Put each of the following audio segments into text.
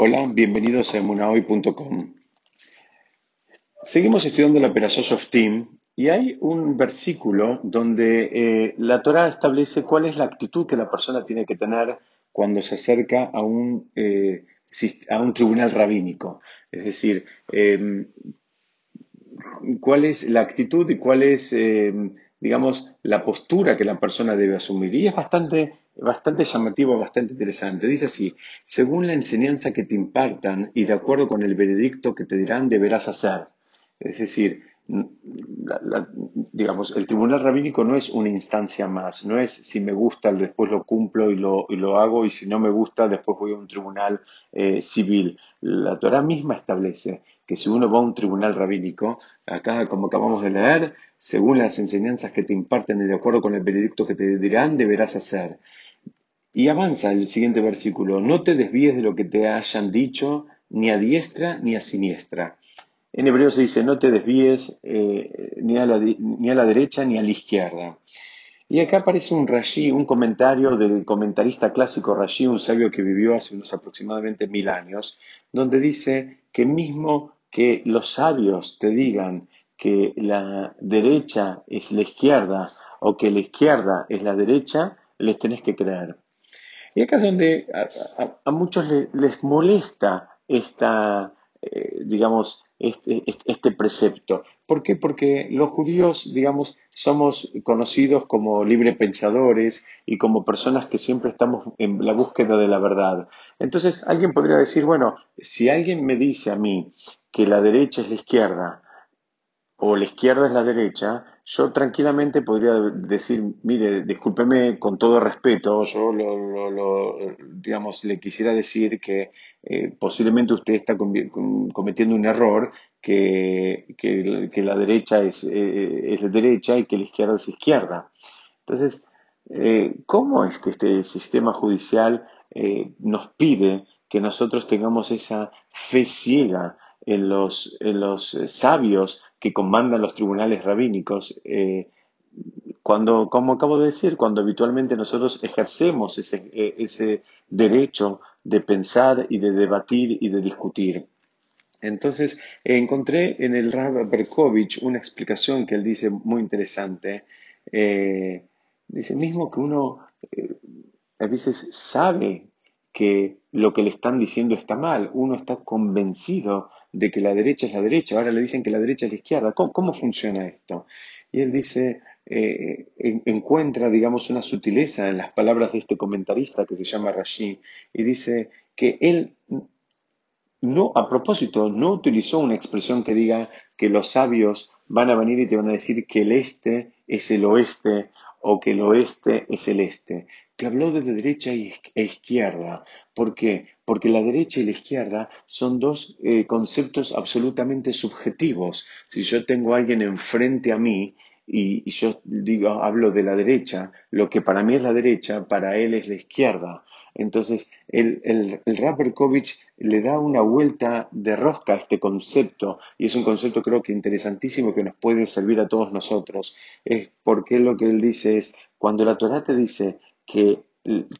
Hola, bienvenidos a emunahoy.com. Seguimos estudiando la operación Team y hay un versículo donde eh, la Torah establece cuál es la actitud que la persona tiene que tener cuando se acerca a un, eh, a un tribunal rabínico. Es decir, em, cuál es la actitud y cuál es, em, digamos, la postura que la persona debe asumir. Y es bastante bastante llamativo, bastante interesante. Dice así, según la enseñanza que te impartan y de acuerdo con el veredicto que te dirán, deberás hacer. Es decir, digamos, el tribunal rabínico no es una instancia más, no es si me gusta, después lo cumplo y lo, y lo hago, y si no me gusta, después voy a un tribunal eh, civil. La Torah misma establece que si uno va a un tribunal rabínico, acá como acabamos de leer, según las enseñanzas que te imparten y de acuerdo con el veredicto que te dirán, deberás hacer. Y avanza el siguiente versículo, no te desvíes de lo que te hayan dicho, ni a diestra ni a siniestra. En hebreo se dice, no te desvíes eh, ni, a la, ni, a la, derecha ni a la izquierda. Y acá aparece un Rashi, un comentario del comentarista clásico Rashi, un sabio que vivió hace unos aproximadamente mil años, donde dice que mismo que los sabios te digan que la derecha es la izquierda o que la izquierda es la derecha, les tenés que creer. Y acá es donde a, muchos les, molesta esta, eh, digamos, este, este, precepto. ¿Por qué? Porque los judíos, digamos, somos conocidos como librepensadores y como personas que siempre estamos en la búsqueda de la verdad. Entonces, alguien podría decir, bueno, si alguien me dice a mí que la derecha es la izquierda o la izquierda es la derecha, yo tranquilamente podría decir, mire, discúlpeme con todo respeto, yo lo, digamos, le quisiera decir que eh, posiblemente usted está cometiendo un error, que, que, la derecha es, eh, es derecha y que la izquierda es izquierda. Entonces, eh, ¿cómo es que este sistema judicial nos pide que nosotros tengamos esa fe ciega en los, en los sabios que comandan los tribunales rabínicos, eh, cuando, como acabo de decir, cuando habitualmente nosotros ejercemos ese, eh, ese derecho de pensar y de debatir y de discutir. Entonces, encontré en el Rab Berkovich una explicación que él dice muy interesante. Eh, dice mismo que uno a veces sabe que lo que le están diciendo está mal, uno está convencido de que la derecha es la derecha, ahora le dicen que la derecha es la izquierda. ¿Cómo, funciona esto? Y él dice, eh, encuentra, digamos, una sutileza en las palabras de este comentarista que se llama Rashi, y dice que él no, a propósito, no utilizó una expresión que diga que los sabios van a venir y te van a decir que el este es el oeste o que el oeste es el este. Te habló de derecha e izquierda. ¿Por qué? Porque la derecha y la izquierda son dos eh, conceptos absolutamente subjetivos. Si yo tengo a alguien enfrente a mí y, yo digo, hablo de la derecha, lo que para mí es la derecha, para él es la izquierda. Entonces, el, el, el le da una vuelta de rosca a este concepto, y es un concepto creo que interesantísimo que nos puede servir a todos nosotros, es porque lo que él dice es, cuando la Torah te dice que,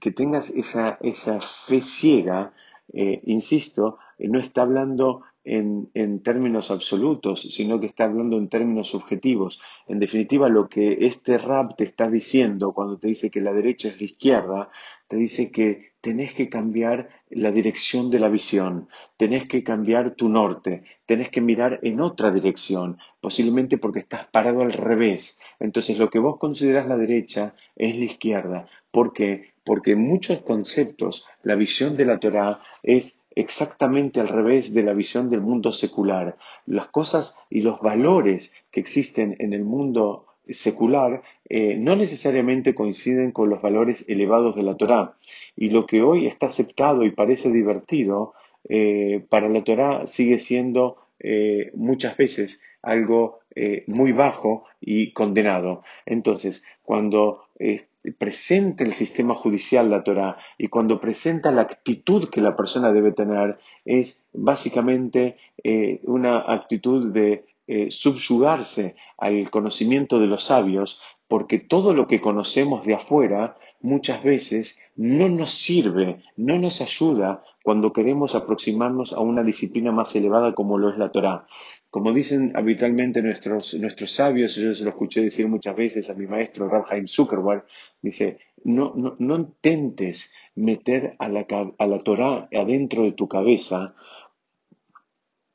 que tengas esa, esa fe ciega, eh, insisto, no está hablando en, en, términos absolutos, sino que está hablando en términos subjetivos. En definitiva, lo que este rap te está diciendo cuando te dice que la derecha es la izquierda, te dice que tenés que cambiar la dirección de la visión, tenés que cambiar tu norte, tenés que mirar en otra dirección, posiblemente porque estás parado al revés. Entonces lo que vos considerás la derecha es la izquierda. ¿Por qué? Porque en muchos conceptos la visión de la Torah es exactamente al revés de la visión del mundo secular. Las cosas y los valores que existen en el mundo secular eh, no necesariamente coinciden con los valores elevados de la Torá. Y lo que hoy está aceptado y parece divertido, eh, para la Torá sigue siendo eh, muchas veces algo muy bajo y condenado. Entonces, cuando presenta el sistema judicial la Torá y cuando presenta la actitud que la persona debe tener, es básicamente una actitud de eh, subyugarse al conocimiento de los sabios, porque todo lo que conocemos de afuera muchas veces no nos sirve, no nos ayuda cuando queremos aproximarnos a una disciplina más elevada como lo es la Torá. Como dicen habitualmente nuestros, nuestros sabios, yo se lo escuché decir muchas veces a mi maestro Rabhaim Zuckerberg, dice, no, no, no intentes meter a la, a la Torá adentro de tu cabeza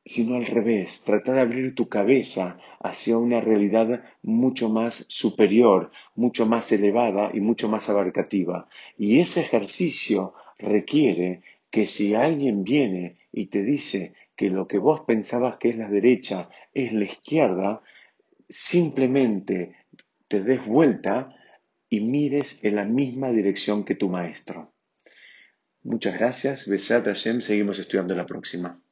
sino al revés, trata de abrir tu cabeza hacia una realidad mucho más superior, mucho más elevada y mucho más abarcativa. Y ese ejercicio requiere que si alguien viene y te dice que lo que vos pensabas que es la derecha es la izquierda, simplemente te des vuelta y mires en la misma dirección que tu maestro. Muchas gracias. Besat Hashem. Seguimos estudiando la próxima.